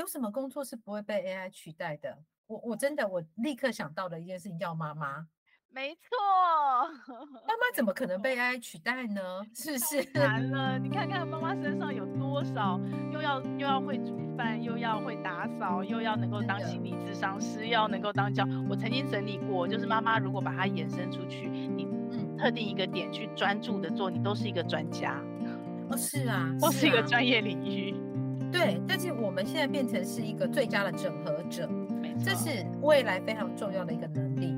有什么工作是不会被 AI 取代的？我我真的我立刻想到的一件事情叫妈妈。没错，妈妈 怎么可能被 AI 取代呢？是不是？难了，你看看妈妈身上有多少，又要又要会煮饭，又要会打扫，又要能够当心理咨商师，又要能够当教。我曾经整理过，就是妈妈如果把它延伸出去，你嗯特定一个点去专注的做，你都是一个专家。哦，是啊，都是一个专业领域。对，但是我们现在变成是一个最佳的整合者，这是未来非常重要的一个能力。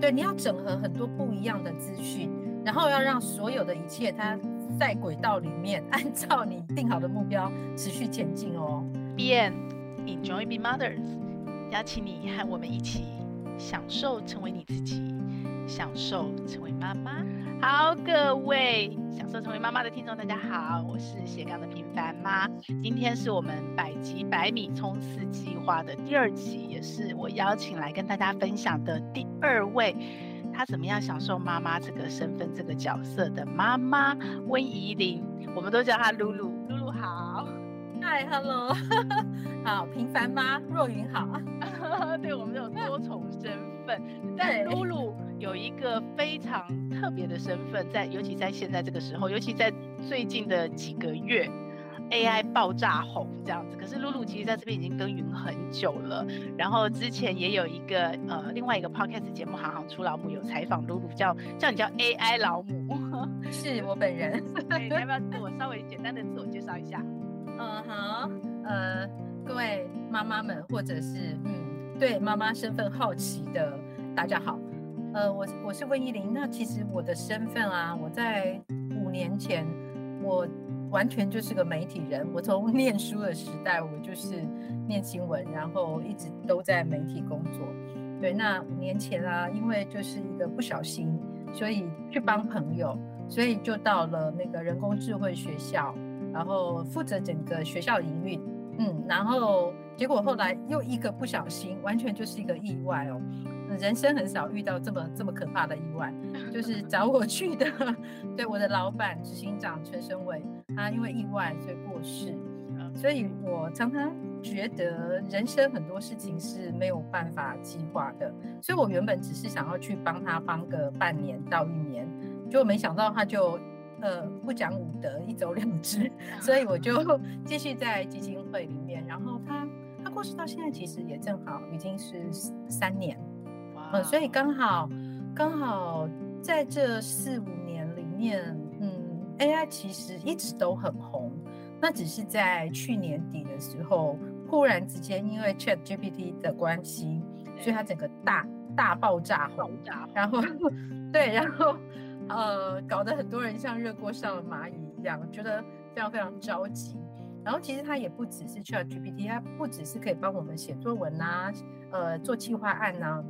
对，你要整合很多不一样的资讯，然后要让所有的一切它在轨道里面，按照你定好的目标持续前进哦。Be Enjoy Being Mothers，邀请你和我们一起享受成为你自己，享受成为妈妈。好，各位享受成为妈妈的听众，大家好，我是斜杠的平凡妈。今天是我们百集百米冲刺计划的第二期，也是我邀请来跟大家分享的第二位，她怎么样享受妈妈这个身份、这个角色的妈妈温怡玲，我们都叫她露露。露露好，嗨，Hello，好，平凡妈，若云好。对，我们有多重身份，但露露。有一个非常特别的身份，在尤其在现在这个时候，尤其在最近的几个月，AI 爆炸红这样子。可是露露其实在这边已经耕耘很久了，然后之前也有一个呃另外一个 podcast 节目《行行出老母》有采访露露，叫叫你叫 AI 老母，是我本人。你要不要自我稍微简单的自我介绍一下？嗯好，呃各位妈妈们或者是嗯对妈妈身份好奇的大家好。呃，我我是温怡玲。那其实我的身份啊，我在五年前，我完全就是个媒体人。我从 念书的时代，我就是念新闻，然后一直都在媒体工作。对，那五年前啊，因为就是一个不小心，所以去帮朋友，所以就到了那个人工智慧学校，然后负责整个学校营运。嗯，然后结果后来又一个不小心，完全就是一个意外哦。人生很少遇到这么这么可怕的意外，就是找我去的，对，我的老板执行长陈生伟，他因为意外所以过世，所以我常常觉得人生很多事情是没有办法计划的，所以我原本只是想要去帮他帮个半年到一年，结果没想到他就呃不讲武德一走了之，所以我就 继续在基金会里面，然后他他过世到现在其实也正好已经是三年。嗯，所以刚好，刚好在这四五年里面，嗯，AI 其实一直都很红，那只是在去年底的时候，忽然之间因为 ChatGPT 的关系，所以它整个大大爆炸红，然后对，然后呃，搞得很多人像热锅上的蚂蚁一样，觉得非常非常着急。然后其实它也不只是 ChatGPT，它不只是可以帮我们写作文啊，呃，做企划案啊。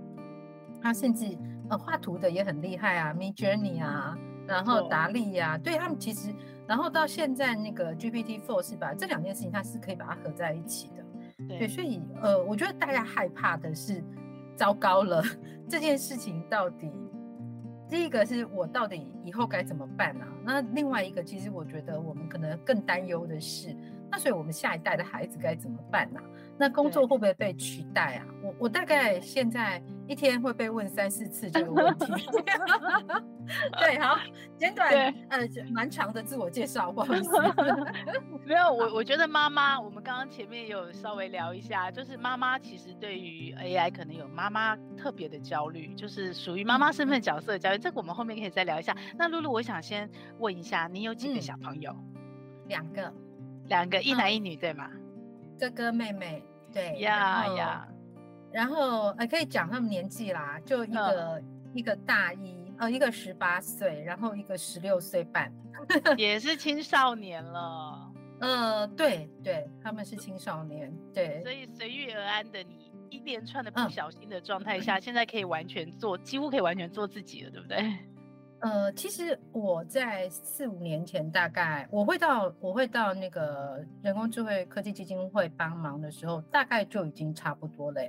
他甚至呃画图的也很厉害啊，Midjourney 啊，然后达利呀，对他们其实，然后到现在那个 GPT Four 是把？这两件事情它是可以把它合在一起的。对，对，所以呃，我觉得大家害怕的是，糟糕了，这件事情到底，第一个是我到底以后该怎么办啊？那另外一个，其实我觉得我们可能更担忧的是，那所以我们下一代的孩子该怎么办啊？那工作会不会被取代啊？我我大概现在。一天会被问三四次这个问题，对，好，简短，对呃，蛮长的自我介绍，不好意思 没有，我我觉得妈妈，我们刚刚前面有稍微聊一下，就是妈妈其实对于 AI 可能有妈妈特别的焦虑，就是属于妈妈身份角色的焦虑，这个我们后面可以再聊一下。那露露，我想先问一下，你有几个小朋友？嗯、两个，两个，一男一女，对吗？哥哥妹妹，对，呀呀。然后呃，可以讲他们年纪啦，就一个、嗯、一个大一，呃，一个十八岁，然后一个十六岁半，也是青少年了。呃，对对，他们是青少年，对。所以随遇而安的你，一连串的不小心的状态下，嗯、现在可以完全做，几乎可以完全做自己了，对不对？呃，其实我在四五年前，大概我会到我会到那个人工智慧科技基金会帮忙的时候，大概就已经差不多了。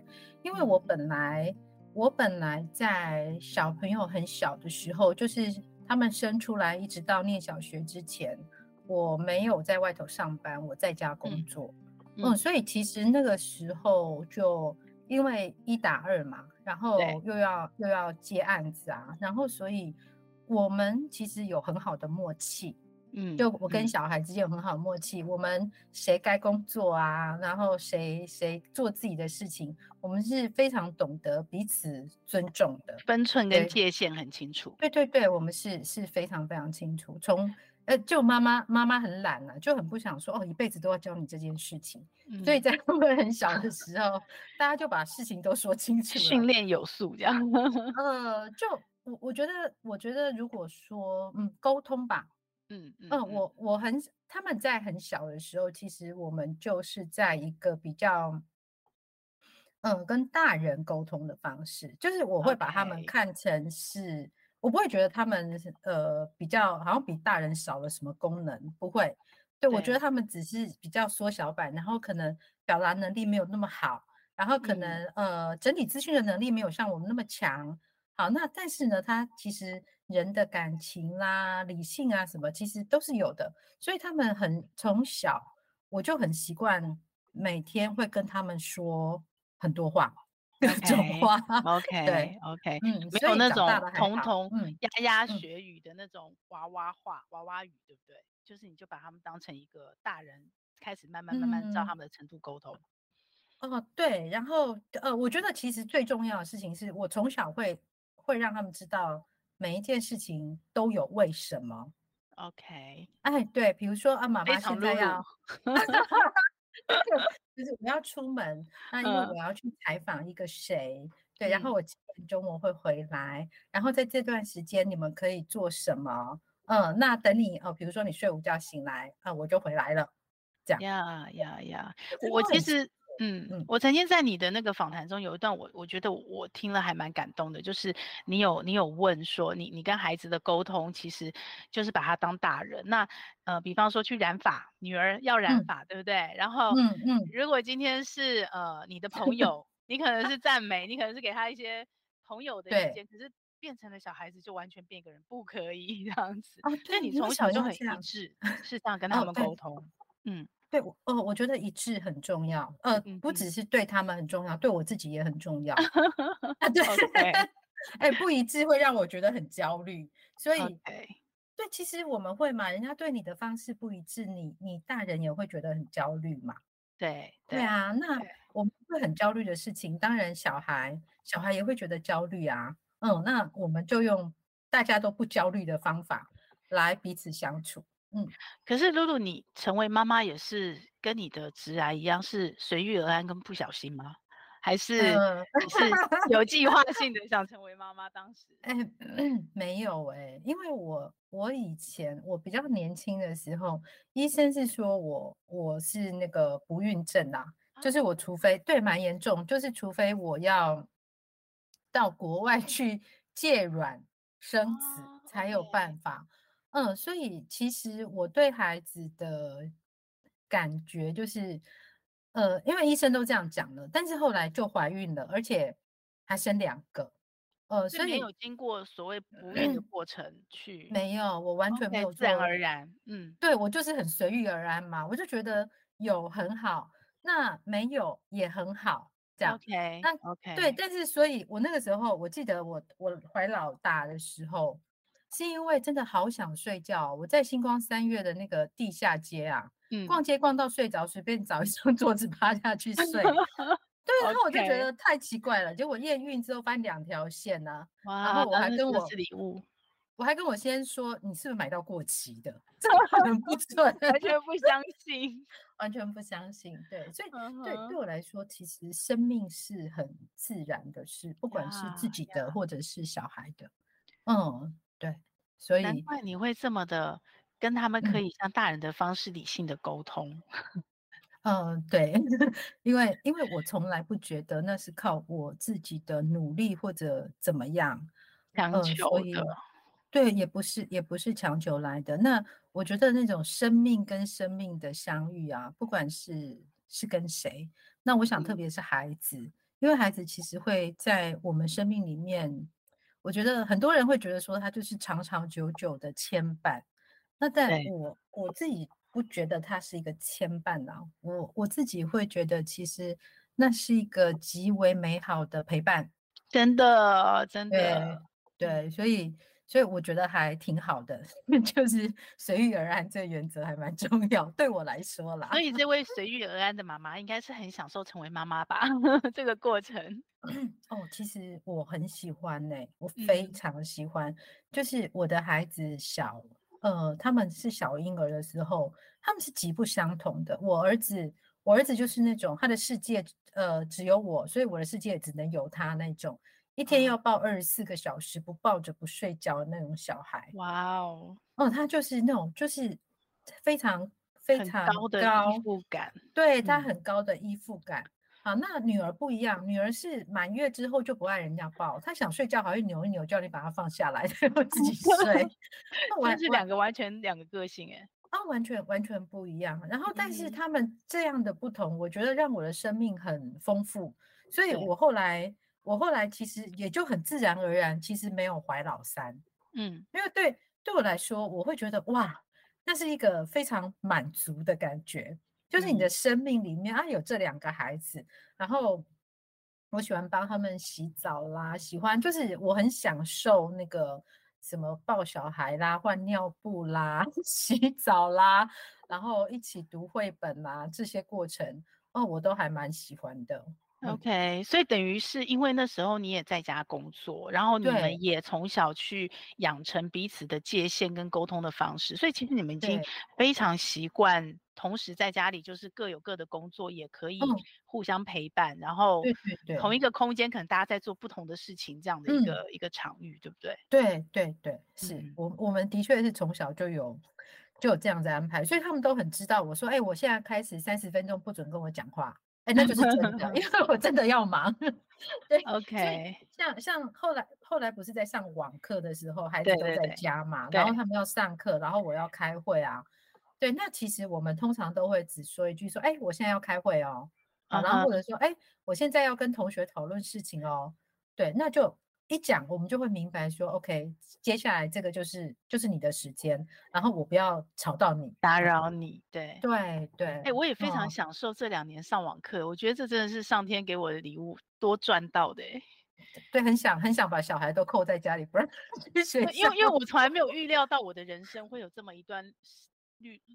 因为我本来我本来在小朋友很小的时候，就是他们生出来一直到念小学之前，我没有在外头上班，我在家工作。嗯，嗯，所以其实那个时候就因为一打二嘛，然后又要又要接案子啊，然后所以我们其实有很好的默契。嗯，就我跟小孩之间有很好的默契，嗯、我们谁该工作啊，然后谁谁做自己的事情，我们是非常懂得彼此尊重的，分寸跟界限很清楚。对对对，我们是是非常非常清楚。从呃，就妈妈妈妈很懒啊，就很不想说哦，一辈子都要教你这件事情。嗯、所以在他们很小的时候，大家就把事情都说清楚了，训练有素这样。呃，就我我觉得，我觉得如果说嗯，沟通吧。嗯嗯，嗯，我我很他们在很小的时候，其实我们就是在一个比较，嗯，跟大人沟通的方式，就是我会把他们看成是.我不会觉得他们呃比较好像比大人少了什么功能，不会，对，对我觉得他们只是比较缩小版，然后可能表达能力没有那么好，然后可能、嗯、呃整体资讯的能力没有像我们那么强。好，那但是呢，他其实人的感情啦、理性啊什么，其实都是有的。所以他们很从小，我就很习惯每天会跟他们说很多话，各种 话。OK，对，OK，嗯，没有那种童童牙牙学语的那种娃娃话、娃娃语，对不对？就是你就把他们当成一个大人，开始慢慢慢慢照他们的程度沟通。哦，对，然后呃，我觉得其实最重要的事情是我从小会。会让他们知道每一件事情都有为什么。OK，哎，对，比如说啊，妈妈现在要，就是我要出门，那因为我要去采访一个谁，嗯、对，然后我几点钟我会回来，然后在这段时间你们可以做什么？嗯，那等你哦，比如说你睡午觉醒来啊，我就回来了，这样。呀呀呀，我其实。嗯嗯，我曾经在你的那个访谈中有一段我，我我觉得我听了还蛮感动的，就是你有你有问说你你跟孩子的沟通，其实就是把他当大人。那呃，比方说去染发，女儿要染发，嗯、对不对？然后嗯嗯，如果今天是呃你的朋友，你可能是赞美，你可能是给他一些朋友的意见，可是变成了小孩子就完全变一个人，不可以 这样子。啊，对，你从小就很一致，是这样跟他们沟通，嗯。对，哦，我觉得一致很重要，呃，不只是对他们很重要，对我自己也很重要。啊，对，哎，不一致会让我觉得很焦虑，所以.对，其实我们会嘛，人家对你的方式不一致，你你大人也会觉得很焦虑嘛。对，对啊，那我们会很焦虑的事情，当然小孩小孩也会觉得焦虑啊。嗯，那我们就用大家都不焦虑的方法来彼此相处。嗯，可是露露，你成为妈妈也是跟你的直癌一样，是随遇而安跟不小心吗？还是你是有计划性的想成为妈妈？当时，哎、嗯，没有哎、欸，因为我我以前我比较年轻的时候，医生是说我我是那个不孕症啊，啊就是我除非对蛮严重，就是除非我要到国外去 借卵生子、啊、才有办法。嗯，所以其实我对孩子的感觉就是，呃，因为医生都这样讲了，但是后来就怀孕了，而且还生两个，呃，所以没有经过所谓不孕的 过程去，没有，我完全没有，自然而然，嗯，对，我就是很随遇而安嘛，我就觉得有很好，那没有也很好，这样，OK，那 OK，对，但是所以我那个时候，我记得我我怀老大的时候。是因为真的好想睡觉，我在星光三月的那个地下街啊，嗯、逛街逛到睡着，随便找一张 桌子趴下去睡。对，然后我就觉得太奇怪了。结果验孕之后发现两条线呢、然后我还跟我是礼物，我还跟我先说，你是不是买到过期的？这么很不准，完全不相信，完全不相信。对，所以对对我来说，其实生命是很自然的事，不管是自己的或者是小孩的，嗯。对，所以难怪你会这么的跟他们可以像大人的方式理性的沟通。嗯，呃、对，因为因为我从来不觉得那是靠我自己的努力或者怎么样强求的、呃。对，也不是也不是强求来的。那我觉得那种生命跟生命的相遇啊，不管是是跟谁，那我想特别是孩子，嗯、因为孩子其实会在我们生命里面。我觉得很多人会觉得说他就是长长久久的牵绊，那但我我自己不觉得它是一个牵绊呢、啊。我我自己会觉得，其实那是一个极为美好的陪伴，真的，真的，对，对，所以。所以我觉得还挺好的，就是随遇而安这个原则还蛮重要，对我来说啦。所以这位随遇而安的妈妈应该是很享受成为妈妈吧？这个过程。哦，其实我很喜欢呢、欸，我非常喜欢。嗯、就是我的孩子小，呃，他们是小婴儿的时候，他们是极不相同的。我儿子，我儿子就是那种他的世界，呃，只有我，所以我的世界只能有他那种。一天要抱二十四个小时，不抱着不睡觉的那种小孩。哇哦，哦，他就是那种，就是非常非常高的依附感。对，他很高的依附感。好，那女儿不一样，女儿是满月之后就不爱人家抱，她想睡觉，好像扭一扭，叫你把她放下来，然后自己睡。那完是两个完全两个个性哎，啊，完全完全不一样。然后，但是他们这样的不同，我觉得让我的生命很丰富。所以我后来。我后来其实也就很自然而然，其实没有怀老三，嗯，因为对对我来说，我会觉得哇，那是一个非常满足的感觉，就是你的生命里面、嗯、啊有这两个孩子，然后我喜欢帮他们洗澡啦，喜欢就是我很享受那个什么抱小孩啦、换尿布啦、洗澡啦，然后一起读绘本啦这些过程，哦，我都还蛮喜欢的。OK，所以等于是因为那时候你也在家工作，然后你们也从小去养成彼此的界限跟沟通的方式，所以其实你们已经非常习惯，同时在家里就是各有各的工作，也可以互相陪伴，嗯、然后同一个空间可能大家在做不同的事情，这样的一个、嗯、一个场域，对不对？对对对，是、嗯、我我们的确是从小就有就有这样子安排，所以他们都很知道。我说，哎、欸，我现在开始三十分钟不准跟我讲话。哎，那就是真的，因为我真的要忙。对，OK。像像后来后来不是在上网课的时候，孩子都在家嘛，然后他们要上课，然后我要开会啊。对，那其实我们通常都会只说一句说，哎，我现在要开会哦。Uh -huh. 然后或者说，哎，我现在要跟同学讨论事情哦。对，那就。一讲，我们就会明白说，OK，接下来这个就是就是你的时间，然后我不要吵到你，打扰你，对对对。哎、欸，我也非常享受这两年上网课、哦，我觉得这真的是上天给我的礼物，多赚到的。对，很想很想把小孩都扣在家里，不然 去学，因为因为我从来没有预料到我的人生会有这么一段。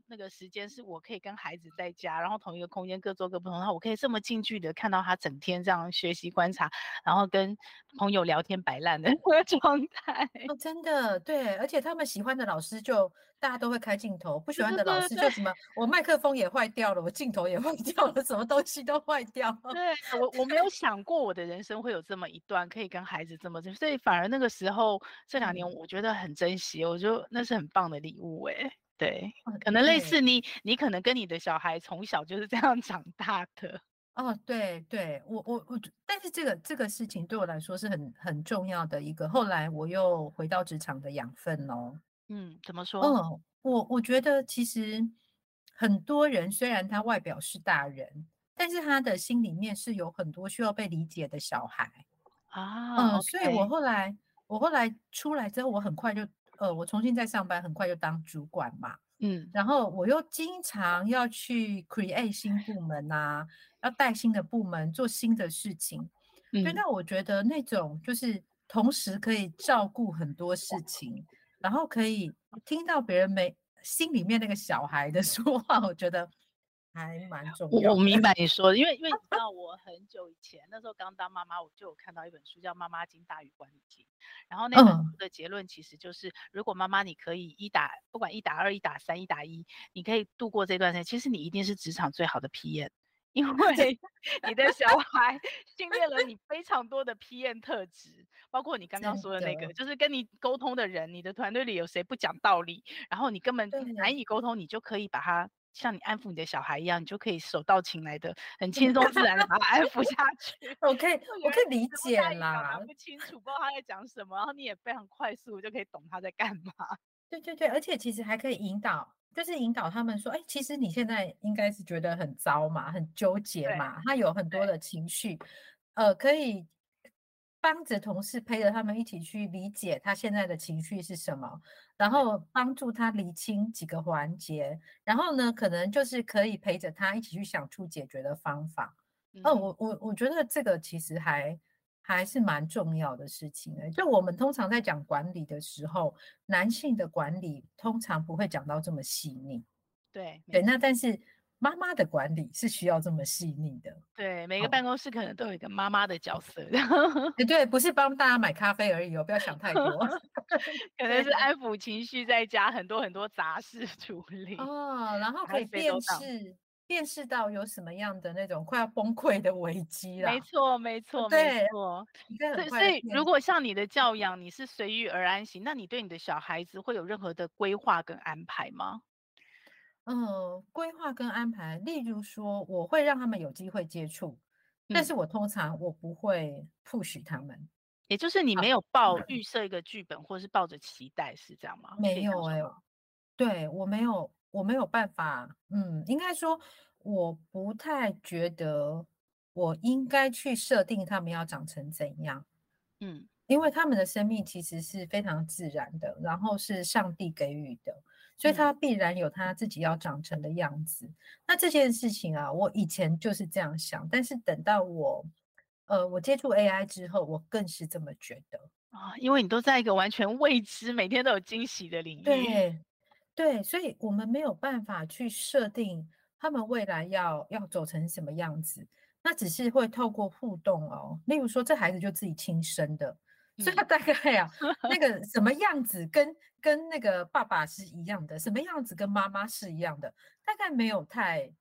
那个时间是我可以跟孩子在家，然后同一个空间各做各不同，然后我可以这么近距离的看到他整天这样学习观察，然后跟朋友聊天摆烂的 状态。哦，真的对，而且他们喜欢的老师就大家都会开镜头，不喜欢的老师就什么，我麦克风也坏掉了，我镜头也坏掉了，什么东西都坏掉了。对，我我没有想过我的人生会有这么一段可以跟孩子这么，所以反而那个时候这两年我觉得很珍惜，我觉得那是很棒的礼物哎。对，可能类似你，你可能跟你的小孩从小就是这样长大的。哦，对对，我我我，但是这个这个事情对我来说是很很重要的一个。后来我又回到职场的养分哦。嗯，怎么说？嗯，我我觉得其实很多人虽然他外表是大人，但是他的心里面是有很多需要被理解的小孩啊。嗯，okay. 所以我后来我后来出来之后，我很快就。呃，我重新再上班，很快就当主管嘛，嗯，然后我又经常要去 create 新部门啊，要带新的部门做新的事情，嗯，对，那我觉得那种就是同时可以照顾很多事情，然后可以听到别人没心里面那个小孩的说话，我觉得。还蛮重要。我我明白你说的，因为因为你知道，我很久以前那时候刚当妈妈，我就有看到一本书叫《妈妈经大于管理经》，然后那本书的结论其实就是，如果妈妈你可以一打不管一打二、一打三、一打一，你可以度过这段时间，其实你一定是职场最好的 PM，因为 你的小孩训练了你非常多的 PM 特质，包括你刚刚说的那个，就是跟你沟通的人，你的团队里有谁不讲道理，然后你根本难以沟通，你就可以把他。像你安抚你的小孩一样，你就可以手到擒来的，很轻松自然的把他安抚下去。我可以，我可以理解啦。不清楚，不知道他在讲什么，然后你也非常快速就可以懂他在干嘛。对对对，而且其实还可以引导，就是引导他们说，哎，其实你现在应该是觉得很糟嘛，很纠结嘛，他有很多的情绪，呃，可以帮着同事陪着他们一起去理解他现在的情绪是什么，然后帮助他理清几个环节，然后呢，可能就是可以陪着他一起去想出解决的方法。嗯、哦，我我我觉得这个其实还还是蛮重要的事情的。就我们通常在讲管理的时候，男性的管理通常不会讲到这么细腻。对对，那但是。妈妈的管理是需要这么细腻的。对，每个办公室可能都有一个妈妈的角色。哦、对，不是帮大家买咖啡而已哦，不要想太多。可能是安抚情绪，再加很多很多杂事处理。哦，然后可以辨识辨识到有什么样的那种快要崩溃的危机了。没错，没错，对没错。所以，所以如果像你的教养，你是随遇而安型，那你对你的小孩子会有任何的规划跟安排吗？嗯，规划跟安排，例如说，我会让他们有机会接触，嗯、但是我通常我不会 push 他们，也就是你没有抱预设一个剧本，或是抱着期待，是这样吗？没有哎、欸，对我没有，我没有办法，嗯，应该说我不太觉得我应该去设定他们要长成怎样，嗯，因为他们的生命其实是非常自然的，然后是上帝给予的。所以他必然有他自己要长成的样子。嗯。那这件事情啊，我以前就是这样想，但是等到我，呃，我接触 AI 之后，我更是这么觉得啊，因为你都在一个完全未知、每天都有惊喜的领域。对，对，所以我们没有办法去设定他们未来要要走成什么样子，那只是会透过互动哦。例如说，这孩子就自己亲生的。所以他大概啊，那个什么样子跟跟那个爸爸是一样的，什么样子跟妈妈是一样的，大概没有太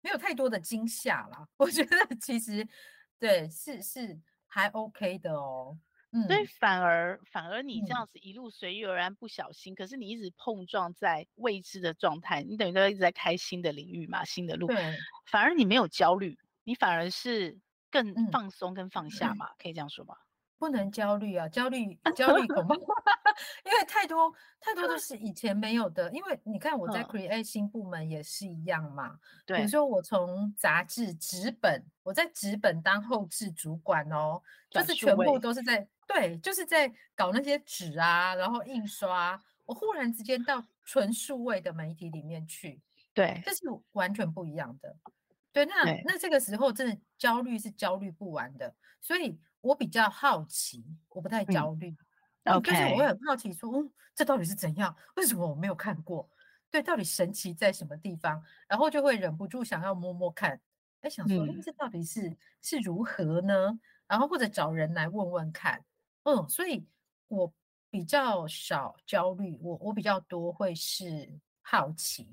没有太多的惊吓啦。我觉得其实对是是还 OK 的哦。嗯，所以反而反而你这样子一路随遇而安，不小心，嗯，可是你一直碰撞在未知的状态，你等于都一直在开新的领域嘛，新的路。对，反而你没有焦虑，你反而是更放松跟放下嘛，嗯，可以这样说吗？不能焦虑啊，焦虑焦虑恐 怕，因为太多太多都是以前没有的。因为你看我在 Create 新部门也是一样嘛。对，比如说我从杂志纸本，我在纸本当后置主管哦，就是全部都是在对，就是在搞那些纸啊，然后印刷。我忽然之间到纯数位的媒体里面去，对，这是完全不一样的。对，那那这个时候真的焦虑是焦虑不完的，所以。我比较好奇，我不太焦虑。嗯、OK，但是我会很好奇说，嗯，这到底是怎样？为什么我没有看过？对，到底神奇在什么地方？然后就会忍不住想要摸摸看，哎，想说，嗯，这到底是是如何呢？然后或者找人来问问看。嗯，所以我比较少焦虑，我我比较多会是好奇。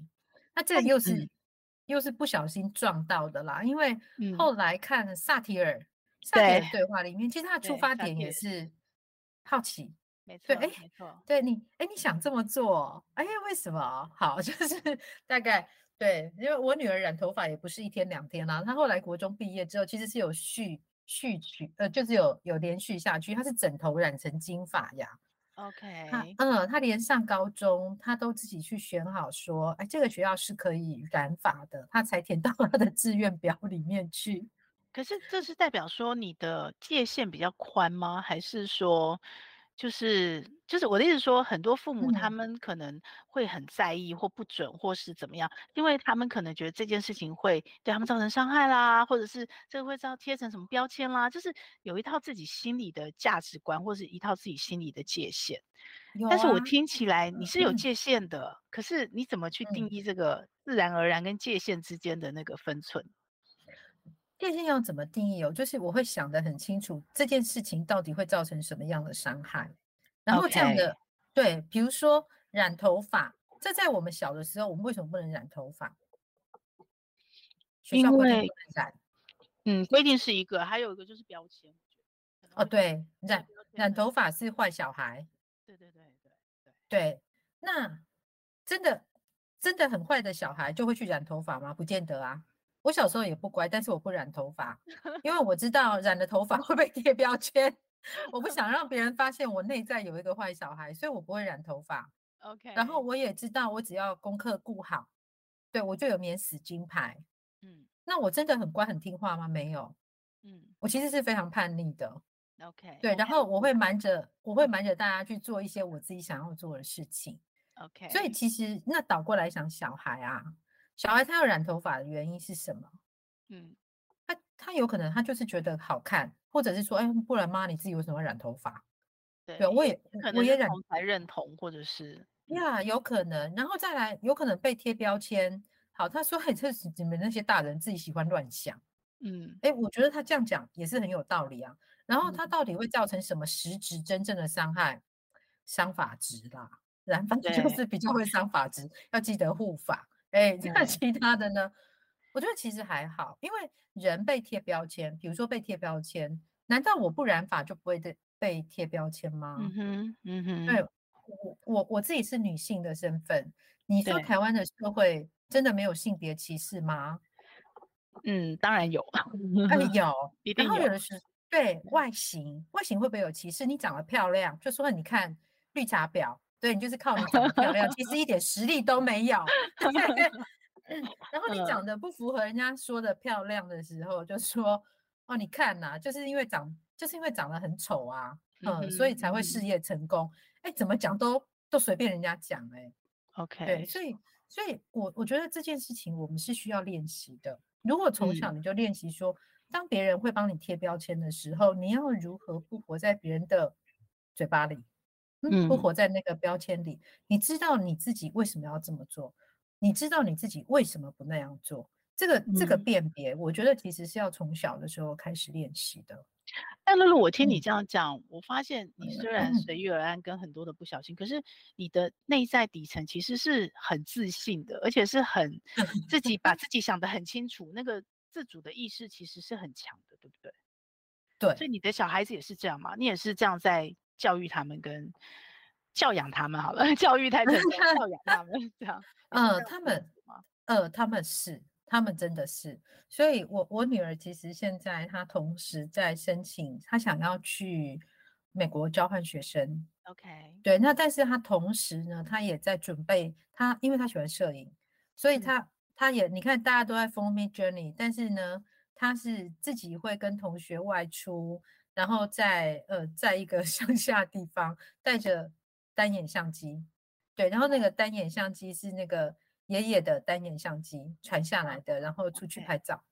那这又是、嗯、又是不小心撞到的啦，因为后来看萨提尔。萨提尔对话里面，其实他的出发点也是好奇，没错，对，哎，没错，对你，哎，你想这么做，哎呀，为什么？好，就是大概对，因为我女儿染头发也不是一天两天啦，她后来国中毕业之后，其实是有续续续，呃，就是有有连续下去，她是整头染成金发呀。OK，嗯，她连上高中，她都自己去选好，说，哎，这个学校是可以染发的，她才填到她的志愿表里面去。可是这是代表说你的界限比较宽吗？还是说，就是就是我的意思说，很多父母他们可能会很在意或不准或是怎么样，因为他们可能觉得这件事情会对他们造成伤害啦，或者是这个会造贴成什么标签啦，就是有一套自己心里的价值观或是一套自己心里的界限。但是我听起来你是有界限的，可是你怎么去定义这个自然而然跟界限之间的那个分寸？界限要怎么定义哦？就是我会想得很清楚，这件事情到底会造成什么样的伤害，然后这样的.对，比如说染头发，这在我们小的时候，我们为什么不能染头发？学校规定不能染，嗯，规定是一个，还有一个就是标签。哦，对，染染头发是坏小孩。对对对对对对，那真的真的很坏的小孩就会去染头发吗？不见得啊。我小时候也不乖，但是我不染头发，因为我知道染了头发会被贴标签。我不想让别人发现我内在有一个坏小孩，所以我不会染头发。OK。然后我也知道，我只要功课顾好，对，我就有免死金牌。嗯。那我真的很乖很听话吗？没有。嗯。我其实是非常叛逆的。OK，对，然后我会瞒着，我会瞒着大家去做一些我自己想要做的事情。OK，所以其实那倒过来想，小孩啊，小孩他要染头发的原因是什么？嗯，他他有可能他就是觉得好看，或者是说，哎，不然妈你自己为什么要染头发？对，我也我也染才认同，或者是呀，有可能，然后再来有可能被贴标签。好，他说，哎，这是 你们那些大人自己喜欢乱想。嗯，哎，我觉得他这样讲也是很有道理啊。然后他到底会造成什么实质真正的伤害？伤发质啦，染发 就是比较会伤发质，要记得护发。哎，那 其他的呢？我觉得其实还好，因为人被贴标签，比如说被贴标签，难道我不染发就不会被被贴标签吗？嗯哼，嗯哼。对，我我我自己是女性的身份，你说台湾的社会真的没有性别歧视吗？嗯，当然有，哎 有，一定有。然后有的是对外形，外形会不会有歧视？你长得漂亮，就说你看绿茶婊，对你就是靠你长得漂亮，其实一点实力都没有。嗯，然后你长得不符合人家说的漂亮的时候，就说哦，你看呐，就是因为长，就是因为长得很丑啊，嗯，所以才会事业成功。哎，怎么讲都都随便人家讲，哎，OK，对，所以，所以我我觉得这件事情我们是需要练习的。如果从小你就练习说，嗯、当别人会帮你贴标签的时候，你要如何不活在别人的嘴巴里，嗯，不活在那个标签里？你知道你自己为什么要这么做？你知道你自己为什么不那样做？这个这个辨别，我觉得其实是要从小的时候开始练习的。但露露，我听你这样讲，嗯、我发现你虽然随遇而安，跟很多的不小心，嗯、可是你的内在底层其实是很自信的，而且是很 自己把自己想得很清楚，那个自主的意识其实是很强的，对不对？对，所以你的小孩子也是这样嘛？你也是这样在教育他们跟教养他们好了，教育太正教养他们 这样。嗯，他们，呃，他们是。他们真的是，所以我我女儿其实现在她同时在申请，她想要去美国交换学生。OK，对，那但是她同时呢，她也在准备，她因为她喜欢摄影，所以她她也你看大家都在封 Midjourney，但是呢，她是自己会跟同学外出，然后在呃在一个 乡下地方带着单眼相机，对，然后那个单眼相机是那个。爷爷的单眼相机传下来的，然后出去拍照。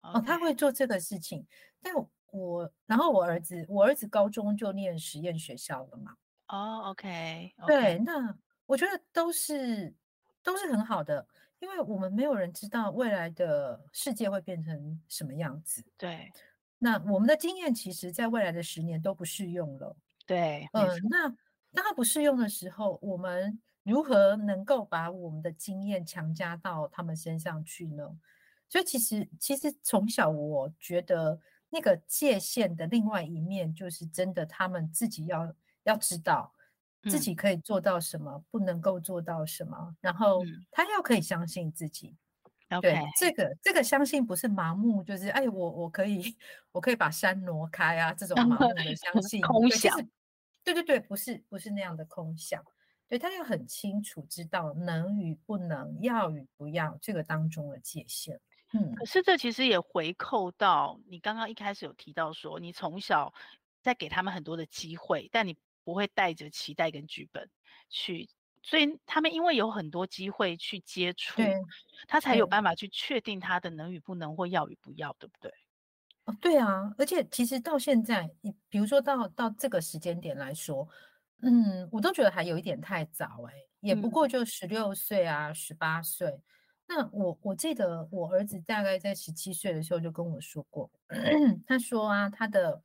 Okay. 哦，他会做这个事情。但我，然后我儿子，我儿子高中就念实验学校了嘛。哦、oh，OK，, okay. 对，那我觉得都是都是很好的，因为我们没有人知道未来的世界会变成什么样子。对，那我们的经验其实在未来的十年都不适用了。对，嗯，那当它不适用的时候，我们。如何能够把我们的经验强加到他们身上去呢？所以其实，其实从小我觉得那个界限的另外一面，就是真的他们自己要要知道自己可以做到什么，嗯、不能够做到什么，然后他要可以相信自己。嗯、对.这个这个相信不是盲目，就是哎，我我可以我可以把山挪开啊，这种盲目的相信，空想。对对对，不是不是那样的空想。对，他要很清楚知道能与不能、要与不要这个当中的界限。嗯，可是这其实也回扣到你刚刚一开始有提到说，你从小在给他们很多的机会，但你不会带着期待跟剧本去，所以他们因为有很多机会去接触，他才有办法去确定他的能与不能或要与不要，对不对？哦，对啊，而且其实到现在，你比如说到到这个时间点来说。嗯，我都觉得还有一点太早哎，也不过就十六岁啊，十八岁。那我我记得我儿子大概在十七岁的时候就跟我说过，他说啊，他的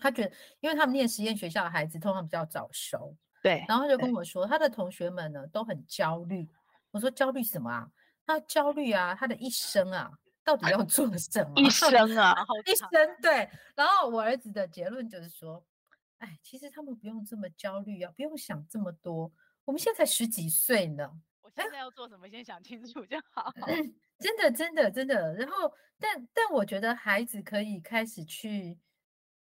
他觉得，因为他们念实验学校的孩子通常比较早熟，对，然后他就跟我说，他的同学们呢都很焦虑。我说焦虑什么啊？他焦虑啊，他的一生啊，到底要做什么？一生啊，一生对。然后我儿子的结论就是说。哎，其实他们不用这么焦虑啊，不用想这么多。我们现在才十几岁呢，我现在要做什么，先想清楚就好。真的，真的，真的。然后，但但我觉得孩子可以开始去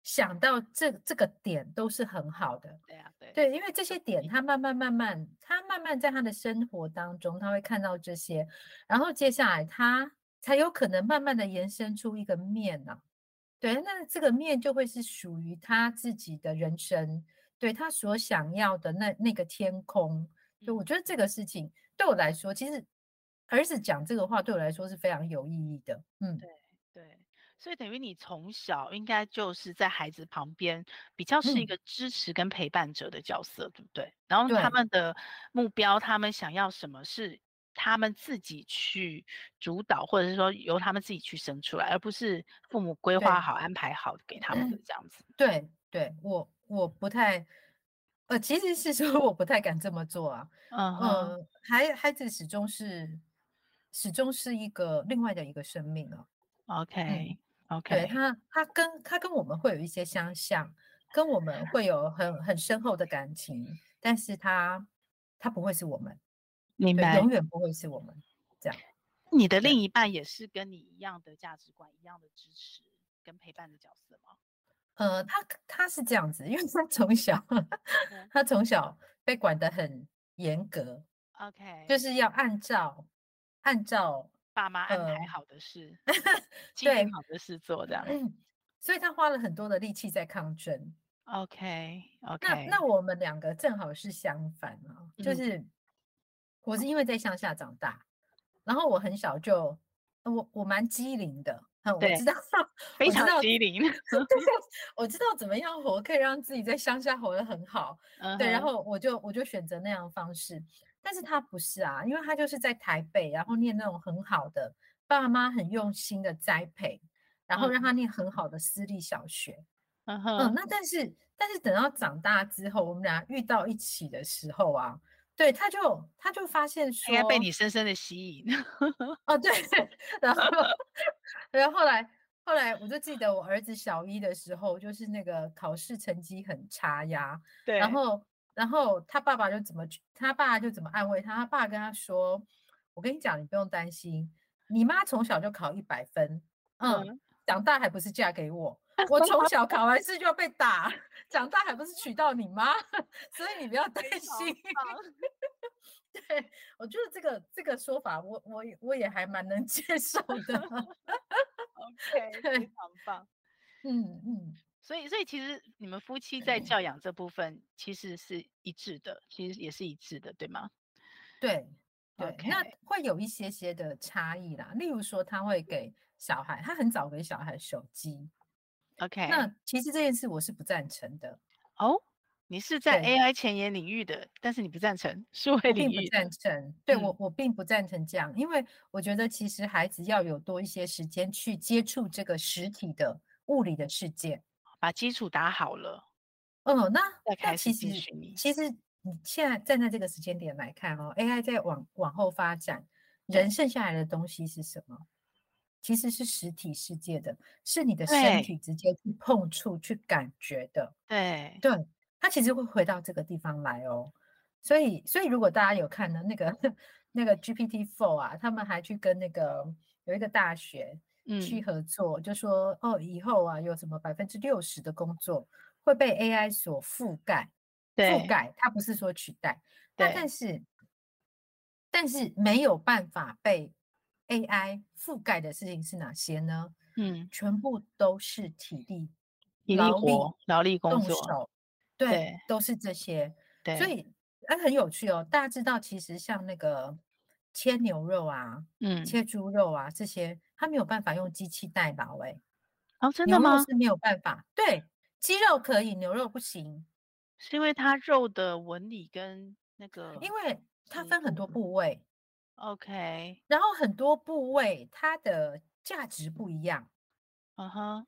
想到这这个点，都是很好的。对啊，对，对，因为这些点，他慢慢慢慢，他慢慢在他的生活当中，他会看到这些，然后接下来他才有可能慢慢的延伸出一个面呢、啊。对，那这个面就会是属于他自己的人生，对他所想要的那那个天空。就我觉得这个事情对我来说，其实儿子讲这个话对我来说是非常有意义的。嗯，对对。所以等于你从小应该就是在孩子旁边，比较是一个支持跟陪伴者的角色，嗯、对不对？然后他们的目标，他们想要什么是他们自己去主导，或者是说由他们自己去生出来，而不是父母规划好、安排好给他们的这样子。对，对我我不太，呃，其实是说我不太敢这么做啊。嗯嗯、呃，孩孩子始终是始终是一个另外的一个生命啊。OK。嗯 OK，对他，他跟他跟我们会有一些相像，跟我们会有很很深厚的感情，但是他他不会是我们，明白，永远不会是我们这样。你的另一半也是跟你一样的价值观、一样的支持跟陪伴的角色吗？呃，他他是这样子，因为他从小他从小被管得很严格，OK，就是要按照按照。爸妈安排好的事，对、呃，好的事做这样，嗯，所以他花了很多的力气在抗争。OK，OK，那那我们两个正好是相反啊，嗯、就是我是因为在乡下长大，然后我很小就我我蛮机灵的，我知道 非常机灵，我知道怎么样活可以让自己在乡下活得很好，uh huh. 对，然后我就我就选择那样的方式。但是他不是啊，因为他就是在台北，然后念那种很好的，爸妈很用心的栽培，然后让他念很好的私立小学。嗯哼，嗯，那但是但是等到长大之后，我们俩遇到一起的时候啊，对，他就他就发现说，应该被你深深的吸引。哦，对，然后然后后来后来我就记得我儿子小一的时候，就是那个考试成绩很差呀，对，然后。然后他爸爸就怎么，他爸就怎么安慰他。他爸跟他说：“我跟你讲，你不用担心，你妈从小就考一百分，嗯，嗯长大还不是嫁给我。我从小考完试就要被打，长大还不是娶到你妈，所以你不要担 心。”对，我觉得这个这个说法我，我我我也还蛮能接受的。OK，对非常棒。嗯嗯。嗯所以，所以其实你们夫妻在教养这部分其实是一致的，其实也是一致的，对吗？对，对.那会有一些些的差异啦。例如说，他会给小孩，他很早给小孩手机。OK，那其实这件事我是不赞成的。哦，oh? 你是在 AI 前沿领域的，但是你不赞成数位领域？并不赞成。对、嗯、我，我并不赞成这样，因为我觉得其实孩子要有多一些时间去接触这个实体的物理的世界。把基础打好了，哦，那那其实其实你现在站在这个时间点来看哦，AI 在往往后发展，人剩下来的东西是什么？其实是实体世界的，是你的身体直接去碰触、去感觉的。对对，它其实会回到这个地方来哦。所以所以如果大家有看的那个 那个 GPT Four 啊，他们还去跟那个有一个大学。去合作，嗯、就说哦，以后啊，有什么百分之六十的工作会被 AI 所覆盖，对。覆盖，它不是说取代，对。但是但是没有办法被 AI 覆盖的事情是哪些呢？嗯，全部都是体力、劳力活、劳力工作，手对，对。都是这些，对，所。以哎，很有趣哦。大家知道，其实像那个切牛肉啊，嗯，切猪肉啊这些。他没有办法用机器代劳，哎，哦，真的吗？是没有办法，对，鸡肉可以，牛肉不行，是因为它肉的纹理跟那个，因为它分很多部位，OK，然后很多部位它的价值不一样，嗯哼，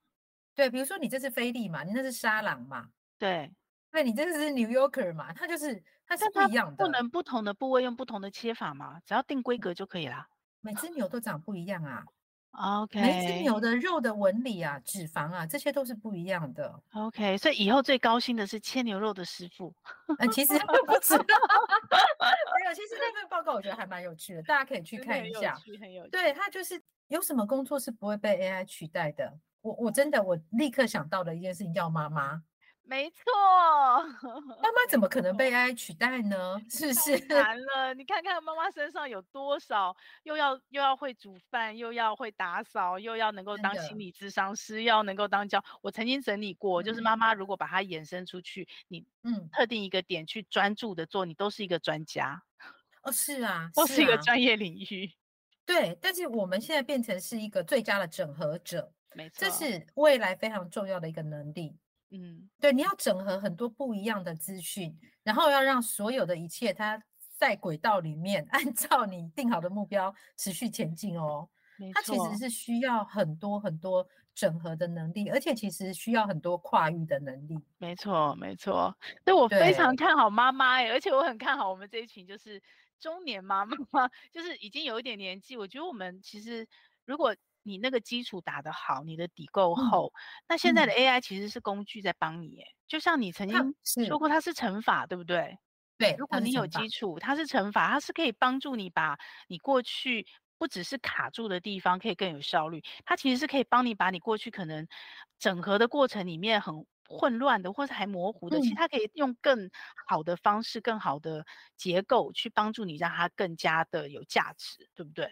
对，比如说你这是菲力嘛，你那是沙朗嘛，对，对，你这是 New Yorker 嘛，它就是它是不一样的，不。能不同的部位用不同的切法嘛，只要定规格就可以啦，每只牛都长不一样啊。OK，每只牛的肉的纹理啊、脂肪啊，这些都是不一样的。OK，所以以后最高兴的是切牛肉的师傅。呃，其实 不知道，没有。其实那份报告我觉得还蛮有趣的，大家可以去看一下。很有趣，很有趣。对，它就是有什么工作是不会被 AI 取代的。我我真的我立刻想到的一件事情叫妈妈。没错，妈妈怎么可能被 AI 取代呢？是不是？难了，你看看妈妈身上有多少，又要又要会煮饭，又要会打扫，又要能够当心理咨商师，又要能够当教。我曾经整理过，嗯、就是妈妈如果把它延伸出去，你嗯，特定一个点去专注的做，你都是一个专家。哦，是啊，都是一个专业领域。对，但是我们现在变成是一个最佳的整合者，没错，这是未来非常重要的一个能力。嗯，对，你要整合很多不一样的资讯，然后要让所有的一切它在轨道里面，按照你定好的目标持续前进哦。它其实是需要很多很多整合的能力，而且其实需要很多跨域的能力。没错，没错。所以我非常看好妈妈哎，而且我很看好我们这一群就是中年妈妈，就是已经有一点年纪。我觉得我们其实如果你那个基础打得好，你的底够厚，嗯、那现在的 AI 其实是工具在帮你，就像你曾经说过，它是乘法，对不对？对，如果你有基础，它是乘法，它是可以帮助你把你过去不只是卡住的地方可以更有效率，它其实是可以帮你把你过去可能整合的过程里面很混乱的，或是还模糊的，嗯、其实它可以用更好的方式、更好的结构去帮助你，让它更加的有价值，对不对？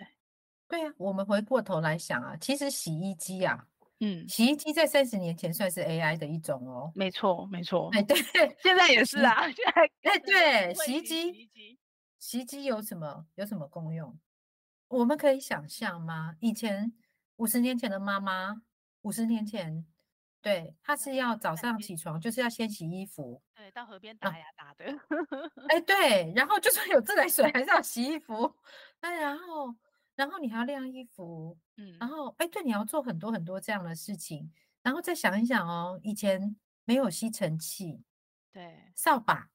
对呀、啊，我们回过头来想啊，其实洗衣机啊，嗯，洗衣机在三十年前算是 AI 的一种哦。没错，没错。哎，对，现在也是啊。现在哎，对，洗衣机，洗衣机，洗衣机有什么有什么功用？我们可以想象吗？以前五十年前的妈妈，五十年前，对，她是要早上起床就是要先洗衣服，对，到河边打呀打的。哎，对，然后就算有自来水，还是要洗衣服。哎然后。然后你还要晾衣服，嗯，然后哎，对，你要做很多很多这样的事情，然后再想一想哦，以前没有吸尘器，对，扫把，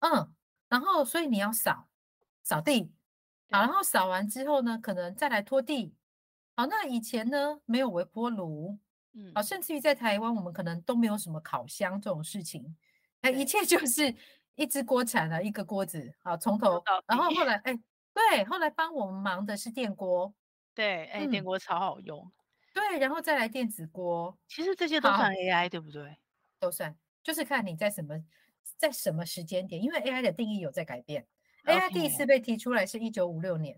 嗯，然后所以你要扫扫地，好，然后扫完之后呢，可能再来拖地，好，那以前呢没有微波炉，嗯，好，甚至于在台湾我们可能都没有什么烤箱这种事情，哎，一切 就是一只锅铲了一个锅子，好，从 头，然后后来哎。对，后来帮我们忙的是电锅，对，哎，电锅超好用，嗯，对，然后再来电子锅，其实这些都算 AI，对不对？都算，就是看你在什么在什么时间点，因为 AI 的定义有在改变。AI 第一次被提出来是一九五六年，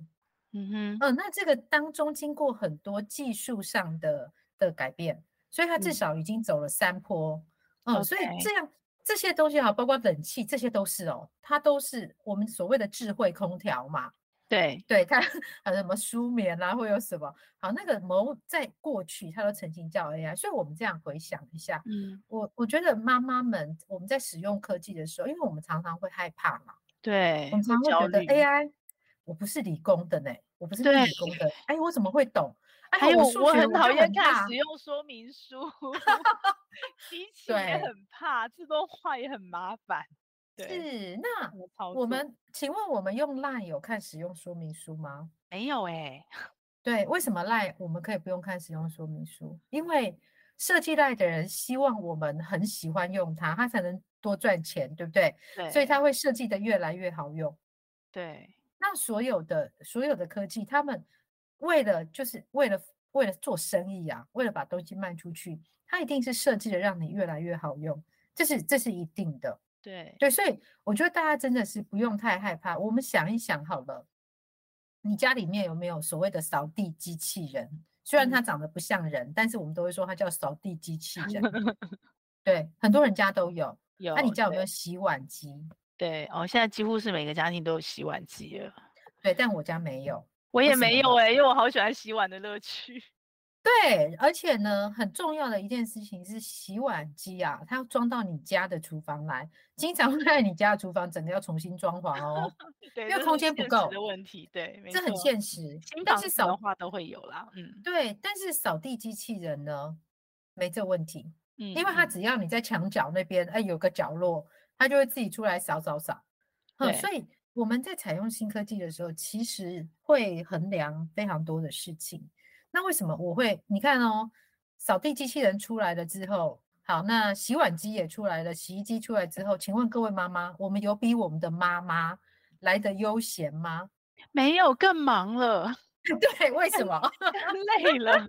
嗯哼，嗯，那这个当中经过很多技术上的的改变，所以它至少已经走了三坡，嗯，嗯，所以这样。这些东西哈，包括冷气，这些都是哦，它都是我们所谓的智慧空调嘛。对对，它还有什么舒眠啊，会有什么？好，那个某在过去，它都曾经叫 AI。所以我们这样回想一下，嗯，我我觉得妈妈们我们在使用科技的时候，因为我们常常会害怕嘛，对，我们常常会觉得 AI，我不是理工的呢，我不是理工的，哎，我怎么会懂？还有我，我很讨厌看使用说明书，机器也很怕，自动化也很麻烦。对，是那我们，请问我们用 LINE 有看使用说明书吗？没有哎、欸。对，为什么 LINE 我们可以不用看使用说明书？因为设计 LINE 的人希望我们很喜欢用它，它才能多赚钱，对不对？对。所以它会设计的越来越好用。对。那所有的所有的科技，他们。为了就是为了为了做生意啊，为了把东西卖出去，它一定是设计的让你越来越好用，这是这是一定的。对对，所以我觉得大家真的是不用太害怕。我们想一想好了，你家里面有没有所谓的扫地机器人？虽然它长得不像人，嗯、但是我们都会说它叫扫地机器人。对，很多人家都有。有。那你家有没有洗碗机？对哦，现在几乎是每个家庭都有洗碗机了。对，但我家没有。我也没有哎、欸，因为我好喜欢洗碗的乐趣。对，而且呢，很重要的一件事情是洗碗机啊，它要装到你家的厨房来，经常会 在你家的厨房整个要重新装潢哦，对，因为空间不够的问题。对，这很现实。但是扫的话都会有啦，嗯，对，但是扫地机器人呢，没这问题，嗯，因为它只要你在墙角那边，哎，有个角落，它就会自己出来扫扫扫。嗯，所以。我们在采用新科技的时候，其实会衡量非常多的事情。那为什么我会？你看哦，扫地机器人出来了之后，好，那洗碗机也出来了，洗衣机出来之后，请问各位妈妈，我们有比我们的妈妈来得悠闲吗？没有，更忙了。对，为什么？累了，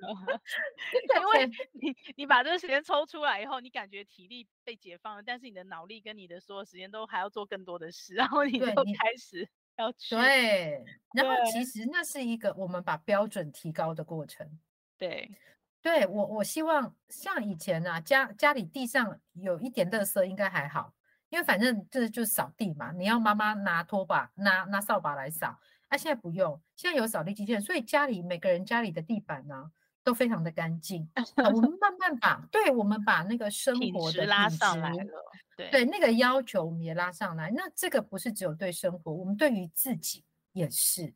因为你你把这个时间抽出来以后，你感觉体力被解放了，但是你的脑力跟你的所有时间都还要做更多的事，然后你就开始要去。对，然后其实那是一个我们把标准提高的过程。对，对我我希望像以前啊，家家里地上有一点垃圾应该还好，因为反正这就是扫地嘛，你要妈妈拿拖把拿拿扫把来扫。他、啊、现在不用，现在有扫地机器人，所以家里每个人家里的地板呢、啊、都非常的干净。我们 慢慢把，对，我们把那个生活的拉上来了，对对，那个要求我们也拉上来。那这个不是只有对生活，我们对于自己也是。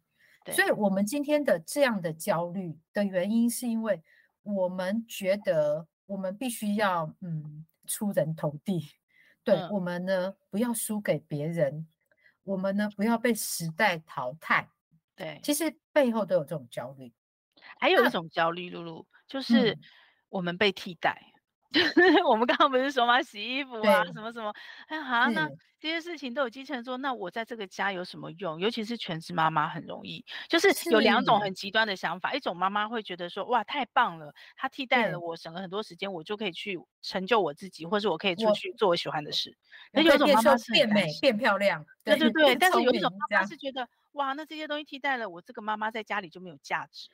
所以，我们今天的这样的焦虑的原因，是因为我们觉得我们必须要嗯出人头地，对、嗯、我们呢不要输给别人。我们呢，不要被时代淘汰。对，其实背后都有这种焦虑，还有一种焦虑，露露就是我们被替代。嗯 我们刚刚不是说吗？洗衣服啊，什么什么，哎，好啊那这些事情都有机器人做，那我在这个家有什么用？尤其是全职妈妈很容易，就是有两种很极端的想法。一种妈妈会觉得说，哇，太棒了，她替代了我，省了很多时间，我就可以去成就我自己，或是我可以出去做我喜欢的事。那有一种妈妈是变美、变漂亮，对对对。但是有一种妈妈是觉得，哇，那这些东西替代了我，这个妈妈在家里就没有价值。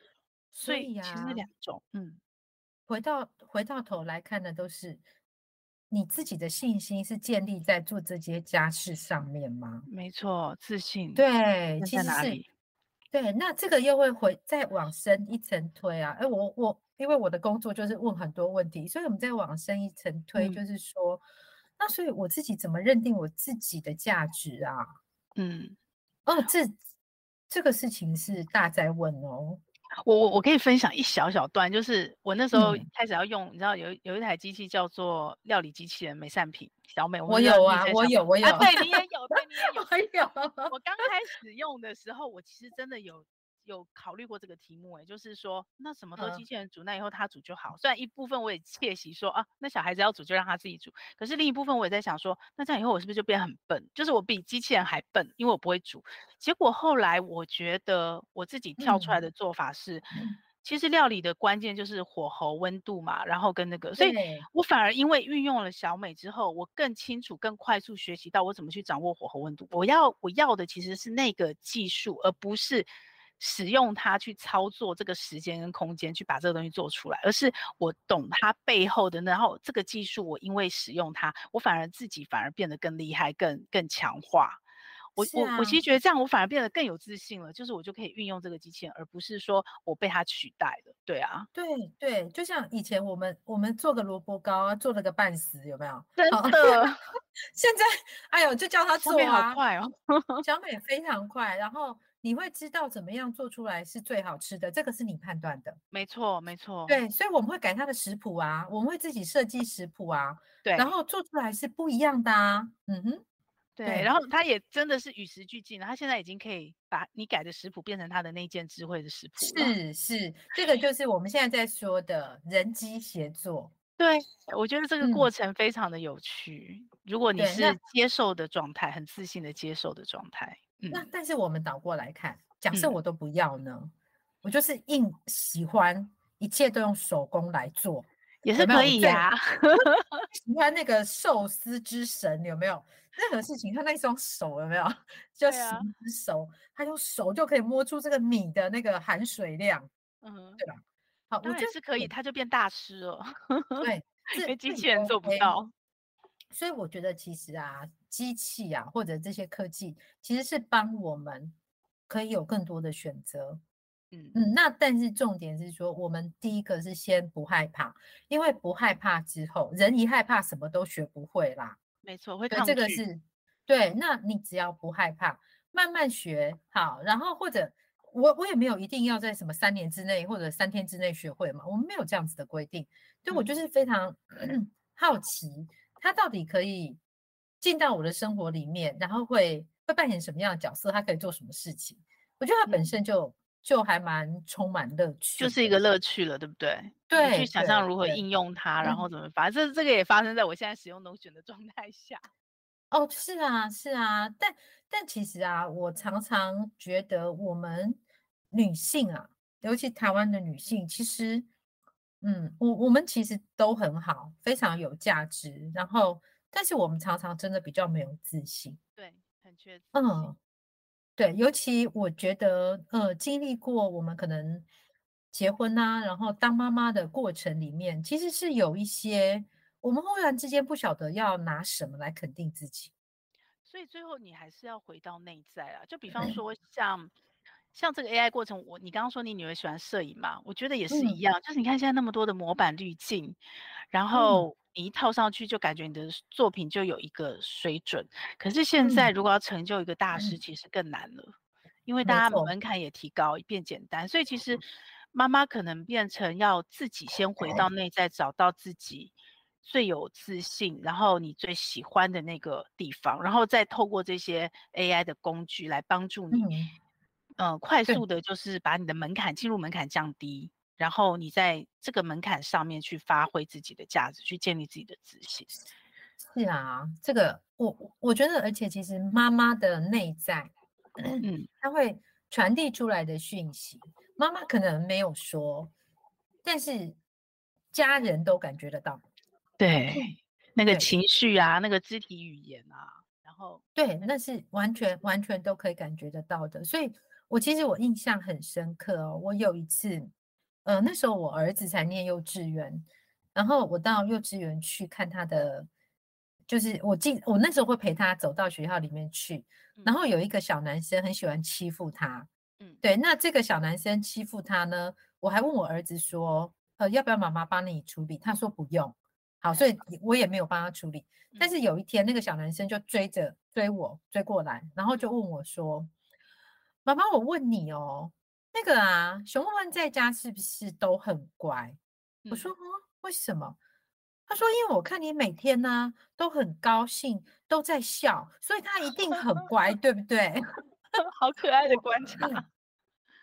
所以其实两种，嗯。回到回到头来看的都是你自己的信心是建立在做这些家事上面吗？没错，自信。对，其实是对。那这个又会回再往深一层推啊！哎，我我因为我的工作就是问很多问题，所以我们再往深一层推，就是说，嗯、那所以我自己怎么认定我自己的价值啊？嗯，哦，这这个事情是大在问哦。我我我可以分享一小小段，就是我那时候开始要用，嗯、你知道有有一台机器叫做料理机器人美善品小美，我有啊，我有我有，考虑过这个题目，哎，就是说，那什么都机器人煮，嗯，那以后他煮就好。虽然一部分我也窃喜说啊，那小孩子要煮就让他自己煮。可是另一部分我也在想说，那这样以后我是不是就变很笨？就是我比机器人还笨，因为我不会煮。结果后来我觉得我自己跳出来的做法是，嗯，其实料理的关键就是火候、温度嘛，然后跟那个，所以我反而因为运用了小美之后，我更清楚、更快速学习到我怎么去掌握火候、温度。我要我要的其实是那个技术，而不是。使用它去操作这个时间跟空间，去把这个东西做出来，而是我懂它背后的，然后这个技术，我因为使用它，我反而自己反而变得更厉害，更更强化。我、啊、我我其实觉得这样，我反而变得更有自信了，就是我就可以运用这个机器人，而不是说我被它取代了。对啊，对对，就像以前我们我们做个萝卜糕啊，做了个半死，有没有？真的。现在哎呦，就叫他做啊，好快哦，小美非常快，然后。你会知道怎么样做出来是最好吃的，这个是你判断的。没错，没错。对，所以我们会改它的食谱啊，我们会自己设计食谱啊，对，然后做出来是不一样的啊。嗯哼，对。对，然后它也真的是与时俱进了，它现在已经可以把你改的食谱变成它的那件智慧的食谱。是是，这个就是我们现在在说的人机协作。对，我觉得这个过程非常的有趣。嗯、如果你是接受的状态，很自信的接受的状态。那但是我们倒过来看，假设我都不要呢，嗯、我就是硬喜欢一切都用手工来做，也是可以呀、啊。喜欢那个寿司之神有没有？任何事情他那双手有没有？就十只手，他用手就可以摸出这个米的那个含水量，嗯，对吧？好，我觉得是可以，他就变大师了。对，因为机器人做不到。所以我觉得其实啊。机器啊，或者这些科技，其实是帮我们可以有更多的选择。嗯嗯，那但是重点是说，我们第一个是先不害怕，因为不害怕之后，人一害怕什么都学不会啦。没错，会抗拒。这个是对。那你只要不害怕，慢慢学好，然后或者我我也没有一定要在什么三年之内或者三天之内学会嘛，我们没有这样子的规定。对、嗯、我就是非常 好奇，它到底可以。进到我的生活里面，然后会会扮演什么样的角色？他可以做什么事情？我觉得他本身就、嗯、就还蛮充满乐趣，就是一个乐趣了，对不对？对，去想象如何应用它，然后怎么发。这这个也发生在我现在使用 Notion 的状态下。哦，是啊，是啊，但但其实啊，我常常觉得我们女性啊，尤其台湾的女性，其实，嗯，我我们其实都很好，非常有价值。然后，但是我们常常真的比较没有自信。对，很缺。嗯，对，尤其我觉得，呃，经历过我们可能结婚啊，然后当妈妈的过程里面，其实是有一些我们忽然之间不晓得要拿什么来肯定自己。所以最后你还是要回到内在啊，就比方说像像这个 AI 过程，我你刚刚说你女儿喜欢摄影嘛，我觉得也是一样，就是你看现在那么多的模板滤镜，然后你一套上去就感觉你的作品就有一个水准。可是现在如果要成就一个大师，其实更难了，因为大家门槛也提高，变简单。所以其实妈妈可能变成要自己先回到内在，找到自己。最有自信，然后你最喜欢的那个地方，然后再透过这些 AI 的工具来帮助你，嗯，呃、快速的，就是把你的门槛进入门槛降低，然后你在这个门槛上面去发挥自己的价值，去建立自己的自信。是啊，这个我我觉得，而且其实妈妈的内在，嗯，她会传递出来的讯息，妈妈可能没有说，但是家人都感觉得到。对，那个情绪啊，那个肢体语言啊，然后对，那是完全完全都可以感觉得到的。所以，我其实我印象很深刻哦。我有一次，呃，那时候我儿子才念幼稚园，然后我到幼稚园去看他的，就是我进我那时候会陪他走到学校里面去，然后有一个小男生很喜欢欺负他，嗯，对，那这个小男生欺负他呢，我还问我儿子说，呃，要不要妈妈帮你处理？他说不用。好，所以我也没有帮他处理。但是有一天，那个小男生就追着追我追过来，然后就问我说：“妈妈，我问你哦，那个啊，熊问问在家是不是都很乖？”我说：“哦，为什么？”他说：“因为我看你每天呢都很高兴，都在笑，所以他一定很乖，对不对？” 好可爱的观察。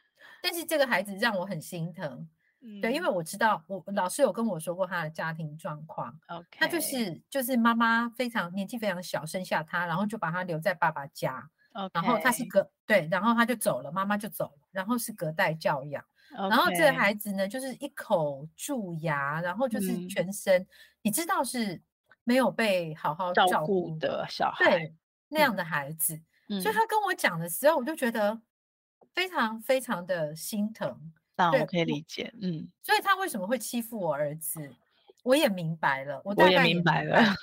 但是这个孩子让我很心疼。嗯、对，因为我知道我老师有跟我说过他的家庭状况，Okay. 他就是就是妈妈非常年纪非常小生下他，然后就把他留在爸爸家.然后他是隔对，然后他就走了，妈妈就走了，然后是隔代教养.然后这个孩子呢就是一口蛀牙，然后就是全身、嗯、你知道是没有被好好照顾的小孩，对那样的孩子、嗯，所以他跟我讲的时候，我就觉得非常非常的心疼。我可以理解，嗯，所以他为什么会欺负我儿子，我也明白了，我，我也明白了。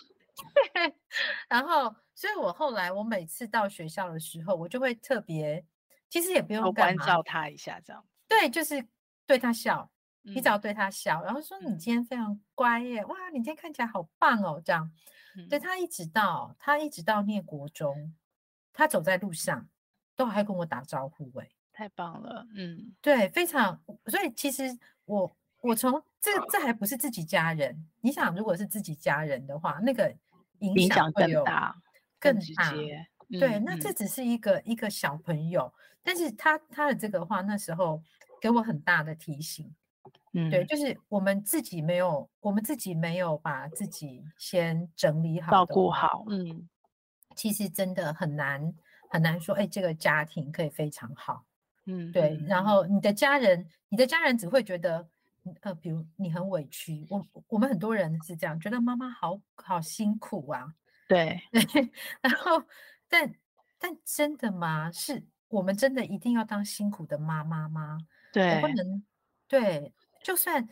然后，所以我后来我每次到学校的时候，我就会特别，其实也不用关照他一下，这样。对，就是对他笑，你只要对他笑，嗯、然后说你今天非常乖耶，哇，你今天看起来好棒哦，这样。嗯、对他一直到他一直到念国中，他走在路上都还跟我打招呼哎。太棒了，嗯，对，非常，所以其实我我从这这还不是自己家人，你想，如果是自己家人的话，那个影响更大，更直接，对，嗯，那这只是一个，嗯，一个小朋友，但是他他的这个话那时候给我很大的提醒，嗯，对，就是我们自己没有，我们自己没有把自己先整理好，照顾好，嗯，其实真的很难很难说，哎，这个家庭可以非常好。嗯，对，然后你的家人，你的家人只会觉得，呃，比如你很委屈，我我们很多人是这样，觉得妈妈好好辛苦啊，对，然后，但但真的吗？是我们真的一定要当辛苦的妈妈吗？对，不能，对，就算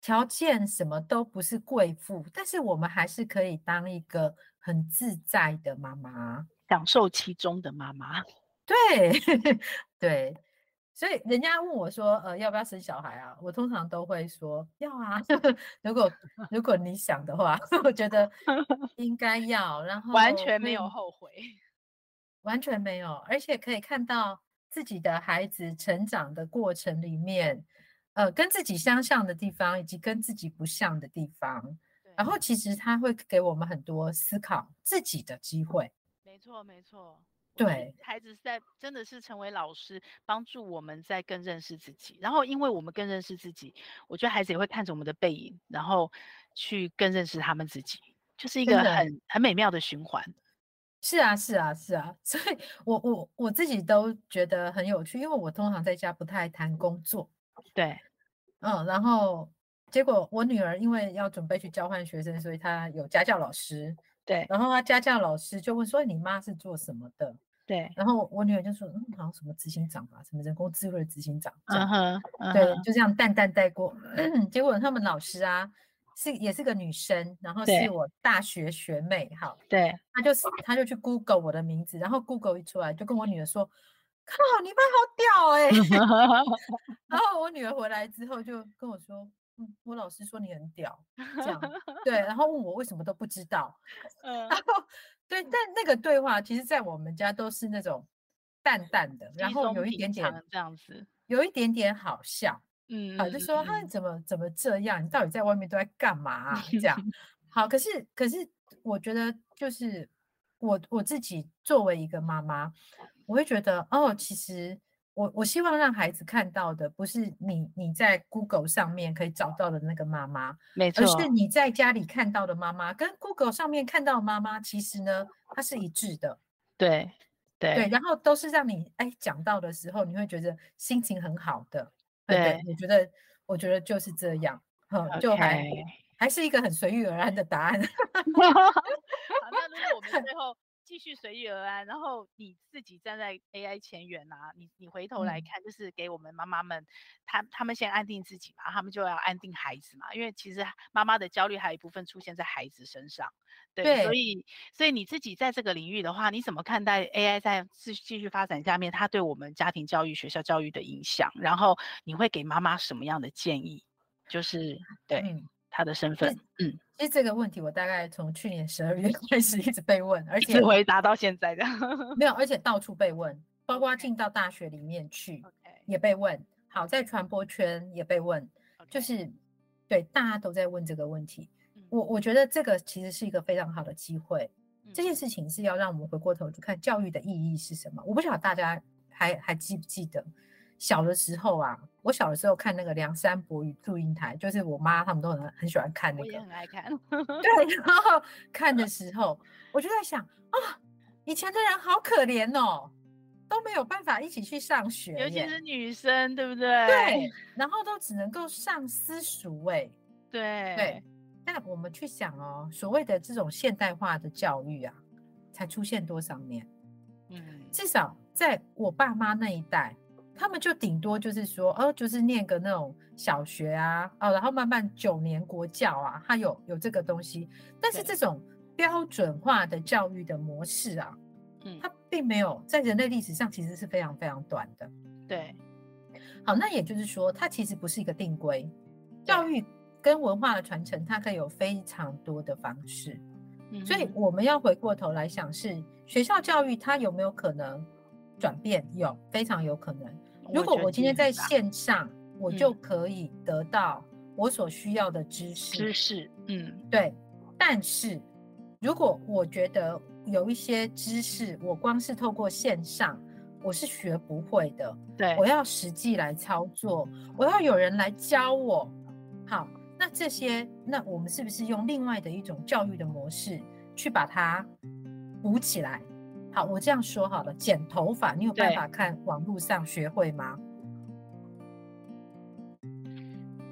条件什么都不是贵妇，但是我们还是可以当一个很自在的妈妈，享受其中的妈妈，对，对。所以人家问我说，呃，要不要生小孩啊？我通常都会说要啊。如果如果你想的话，我觉得 应该要。然后完全没有后悔，完全没有，而且可以看到自己的孩子成长的过程里面，呃，跟自己相像的地方，以及跟自己不像的地方。然后其实他会给我们很多思考自己的机会。没错，没错。对，孩子是在真的是成为老师，帮助我们在更认识自己。然后，因为我们更认识自己，我觉得孩子也会看着我们的背影，然后去更认识他们自己，就是一个很很美妙的循环。是啊，是啊，是啊。所以我我我自己都觉得很有趣，因为我通常在家不太谈工作，对，嗯，然后结果我女儿因为要准备去交换学生，所以她有家教老师。对，然后她家教老师就问说：“你妈是做什么的？”对，然后我女儿就说：“嗯，好像什么执行长吧，什么人工智慧的执行长。”嗯哼，对，就这样淡淡带过。结果他们老师啊。是也是个女生，然后是我大学学妹，哈，对，她就她就去 Google 我的名字，然后 Google 一出来就跟我女儿说，靠，你妈好屌哎、欸，然后我女儿回来之后就跟我说，嗯，我老师说你很屌，这样，对，然后问我为什么都不知道，然后对，但那个对话其实在我们家都是那种淡淡的，然后有一点点这样子，有一点点好笑。嗯，好，就说他怎么怎么这样？你到底在外面都在干嘛啊？这样，好，可是可是，我觉得就是我我自己作为一个妈妈，我会觉得哦，其实我我希望让孩子看到的不是你你在 Google 上面可以找到的那个妈妈，没错，而是你在家里看到的妈妈，跟 Google 上面看到的妈妈，其实呢，它是一致的，对对对，然后都是让你哎讲到的时候，你会觉得心情很好的。对，我觉得，我觉得就是这样，嗯，就还还是一个很随遇而安的答案。好，那如果我们最后继续随遇而安，然后你自己站在 AI 前缘啊，你你回头来看，就是给我们妈妈们，他他们先安定自己嘛，他们就要安定孩子嘛，因为其实妈妈的焦虑还有一部分出现在孩子身上。对，对，所以所以你自己在这个领域的话，你怎么看待 AI 在继继续发展下面，它对我们家庭教育、学校教育的影响？然后你会给妈妈什么样的建议？就是对、嗯、他的身份，嗯，其实这个问题我大概从去年十二月 开始一直被问，而且回答到现在的 没有，而且到处被问，包括进到大学里面去也被问，好在传播圈也被问，就是对大家都在问这个问题。我我觉得这个其实是一个非常好的机会，这件事情是要让我们回过头去看教育的意义是什么。我不晓得大家还还记不记得，小的时候啊，我小的时候看那个梁山伯与祝英台，就是我妈他们都很很喜欢看那个，我也很爱看。对，然后看的时候，我就在想啊，以前的人好可怜哦，都没有办法一起去上学，尤其是女生，对不对？对，然后都只能够上私塾，哎，对对。那我们去想哦，所谓的这种现代化的教育啊，才出现多少年？嗯，至少在我爸妈那一代，他们就顶多就是说，哦，就是念个那种小学啊，哦，然后慢慢九年国教啊，他有有这个东西。但是这种标准化的教育的模式啊，嗯，它并没有在人类历史上其实是非常非常短的。对，好，那也就是说，它其实不是一个定规教育。跟文化的传承，它可以有非常多的方式，嗯、所以我们要回过头来想，是学校教育它有没有可能转变？有，非常有可能。如果我今天在线上，我就可以得到我所需要的知识。知识，嗯，对。但是如果我觉得有一些知识，我光是透过线上，我是学不会的。对，我要实际来操作，我要有人来教我。好。那这些，那我们是不是用另外的一种教育的模式去把它补起来？好，我这样说好了，剪头发，你有办法看网络上学会吗？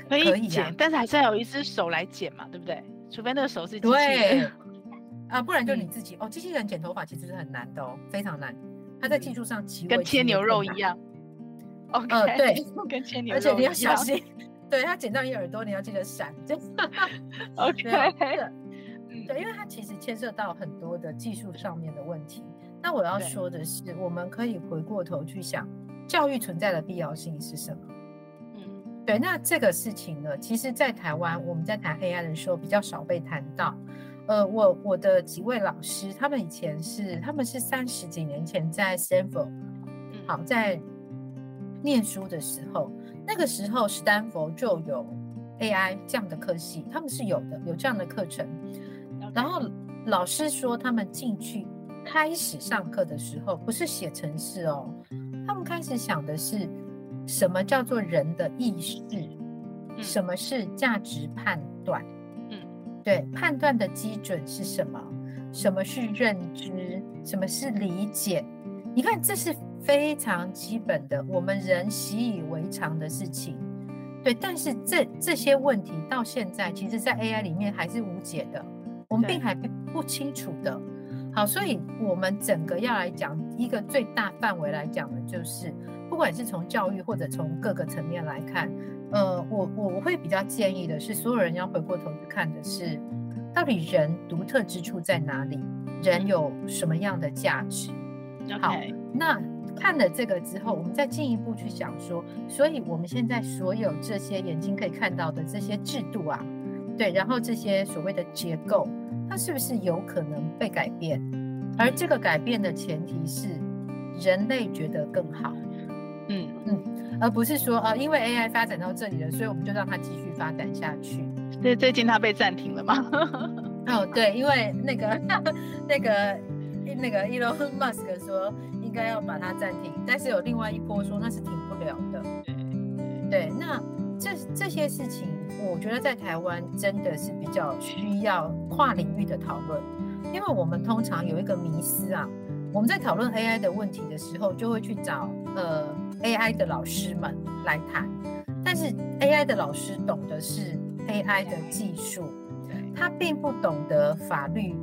可以剪，但是还是要有一只手来剪嘛，对不对？除非那个手是机器人啊，不然就你自己、嗯、哦。机器人剪头发其实是很难的哦，非常难。它在技术上极 跟切牛肉一样。哦、okay, 呃，对，跟切牛肉，而且你要小心。对，它剪到你耳朵，你要记得闪。就 OK，对，因为它其实牵涉到很多的技术上面的问题。那我要说的是，我们可以回过头去想，教育存在的必要性是什么？嗯，对。那这个事情呢，其实，在台湾我们在谈 AI 的时候比较少被谈到。呃，我我的几位老师，他们以前是，他们是三十几年前在 Stanford，好，在念书的时候。那个时候，Stanford 就有 AI 这样的科系，他们是有的，有这样的课程。然后老师说，他们进去开始上课的时候，不是写程式哦，他们开始想的是什么叫做人的意识，什么是价值判断，嗯，对，判断的基准是什么？什么是认知？什么是理解？你看，这是。非常基本的，我们人习以为常的事情，对，但是这这些问题到现在，其实在 AI 里面还是无解的，我们并还不不清楚的。好，所以我们整个要来讲一个最大范围来讲的，就是不管是从教育或者从各个层面来看，呃，我我我会比较建议的是，所有人要回过头去看的是，到底人独特之处在哪里，人有什么样的价值。好.那看了这个之后，我们再进一步去想说，所以我们现在所有这些眼睛可以看到的这些制度啊，对，然后这些所谓的结构。它是不是有可能被改变？而这个改变的前提是人类觉得更好，嗯嗯，而不是说啊，因为 AI 发展到这里了，所以我们就让它继续发展下去。对，最近它被暂停了吗？哦，对，因为那个 那个那个 Elon Musk 说应该要把它暂停，但是有另外一波说那是停不了的。对，那这这些事情。我觉得在台湾真的是比较需要跨领域的讨论，因为我们通常有一个迷思啊，我们在讨论 AI 的问题的时候，就会去找呃 AI 的老师们来谈，但是 AI 的老师懂的是 AI 的技术，他并不懂得法律，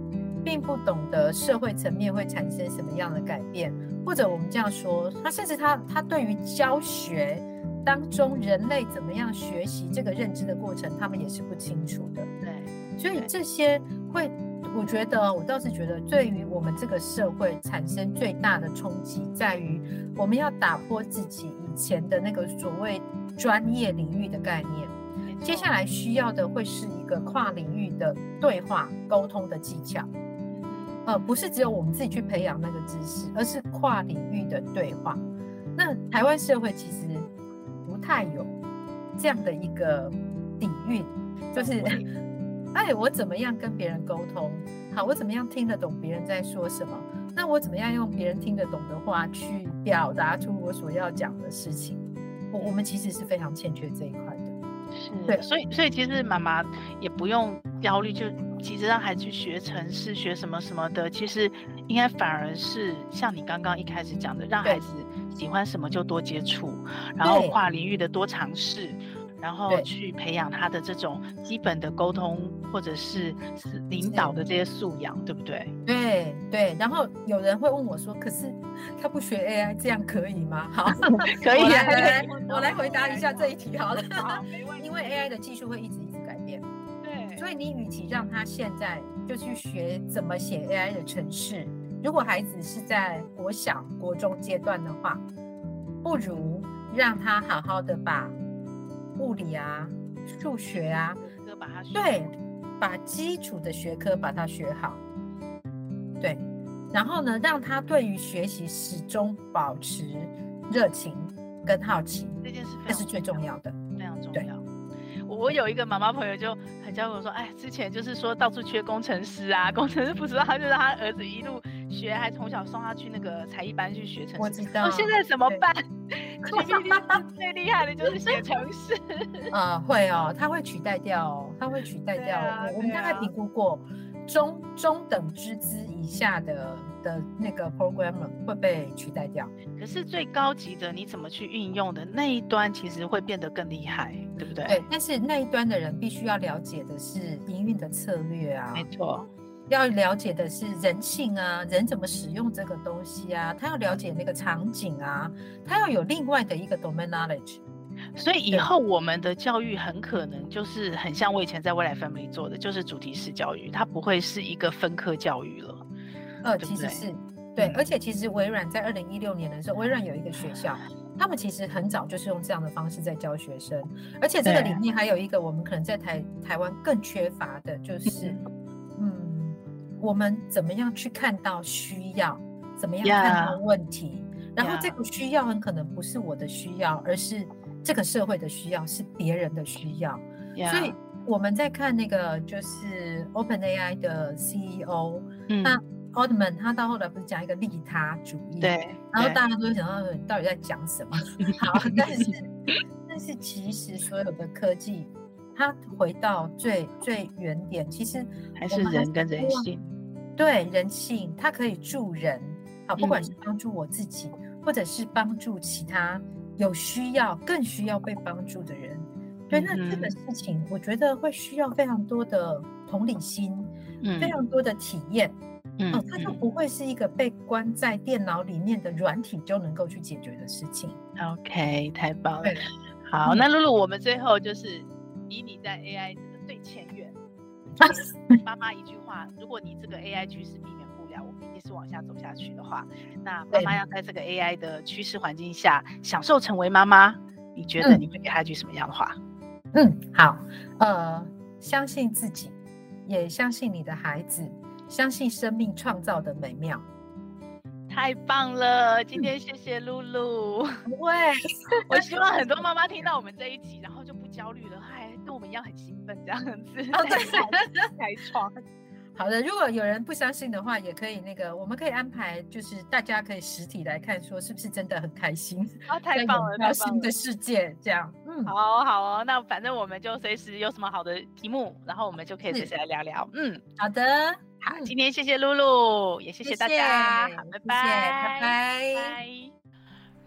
并不懂得社会层面会产生什么样的改变，或者我们这样说，他甚至他他对于教学。当中人类怎么样学习这个认知的过程，他们也是不清楚的。对，所以这些会，我觉得我倒是觉得，对于我们这个社会产生最大的冲击，在于我们要打破自己以前的那个所谓专业领域的概念。接下来需要的会是一个跨领域的对话沟通的技巧，呃，不是只有我们自己去培养那个知识，而是跨领域的对话。那台湾社会其实。太有这样的一个底蕴，就是，哎，我怎么样跟别人沟通？好，我怎么样听得懂别人在说什么？那我怎么样用别人听得懂的话去表达出我所要讲的事情？我我们其实是非常欠缺这一块的。是，对，所以所以其实妈妈也不用焦虑，就其实让孩子去学城市、学什么什么的，其实应该反而是像你刚刚一开始讲的，让孩子。喜欢什么就多接触，然后跨领域的多尝试，然后去培养他的这种基本的沟通或者是领导的这些素养，对不对？对对。然后有人会问我说：“可是他不学 AI，这样可以吗？”好，可以。来来，我来回答一下这一题好了。因为 AI 的技术会一直一直改变，对。所以你与其让他现在就去学怎么写 AI 的程式。如果孩子是在国小、国中阶段的话，不如让他好好的把物理啊、数学啊，把它学对，把基础的学科把它学好，对，然后呢，让他对于学习始终保持热情跟好奇，这件事这是最重要的，非常重要。我有一个妈妈朋友就很教我说，哎，之前就是说到处缺工程师啊，工程师不知道，他就让他儿子一路。学还从小送他去那个才艺班去学程式，我知道。现在怎么办？最厉害的就是写程式。啊、呃，会哦，他会取代掉哦，他会取代掉。啊、我们大概评估过，中中等之资以下的的那个 programmer 会被取代掉。可是最高级的，你怎么去运用的那一端，其实会变得更厉害，对不对？对，但是那一端的人必须要了解的是营运的策略啊。没错。要了解的是人性啊，人怎么使用这个东西啊？他要了解那个场景啊，他要有另外的一个 domain knowledge。所以以后我们的教育很可能就是很像我以前在未来 family 做的，就是主题式教育，它不会是一个分科教育了。呃，对对其实是对，而且其实微软在二零一六年的时候，微软有一个学校，他们其实很早就是用这样的方式在教学生，而且这个里面还有一个我们可能在台台湾更缺乏的，就是。我们怎么样去看到需要？怎么样看到问题？Yeah. 然后这个需要很可能不是我的需要，而是这个社会的需要，是别人的需要。Yeah. 所以我们在看那个就是 OpenAI 的 CEO，那 Altman 他到后来不是讲一个利他主义？对。然后大家都会想到你到底在讲什么？好，但是但是其实所有的科技，它回到最最原点，其实还是人跟人性。对人性，它可以助人，好，不管是帮助我自己，嗯、或者是帮助其他有需要、更需要被帮助的人，对，那这个事情我觉得会需要非常多的同理心，嗯，非常多的体验，嗯，哦，它就不会是一个被关在电脑里面的软体就能够去解决的事情。OK，太棒了。好，那露露，我们最后就是以你在 AI 这个最前沿，妈妈一句话，如果你这个 AI 趋势避免不了，我们一定是往下走下去的话，那妈妈要在这个 AI 的趋势环境下享受成为妈妈，你觉得你会给她一句什么样的话？嗯，好，呃，相信自己，也相信你的孩子，相信生命创造的美妙。太棒了！今天谢谢露露。不会，我希望很多妈妈听到我们这一集，然后就不焦虑了，还跟我们一样很兴奋这样子。哦，对，开创。好的，如果有人不相信的话，也可以那个，我们可以安排，就是大家可以实体来看，说是不是真的很开心。啊，太棒了，太新的世界这样。嗯，好好哦，那反正我们就随时有什么好的题目，然后我们就可以随时来聊聊。嗯，好的。好，今天谢谢露露，也谢谢大家，好，拜拜。拜拜。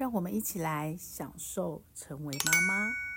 让我们一起来享受成为妈妈。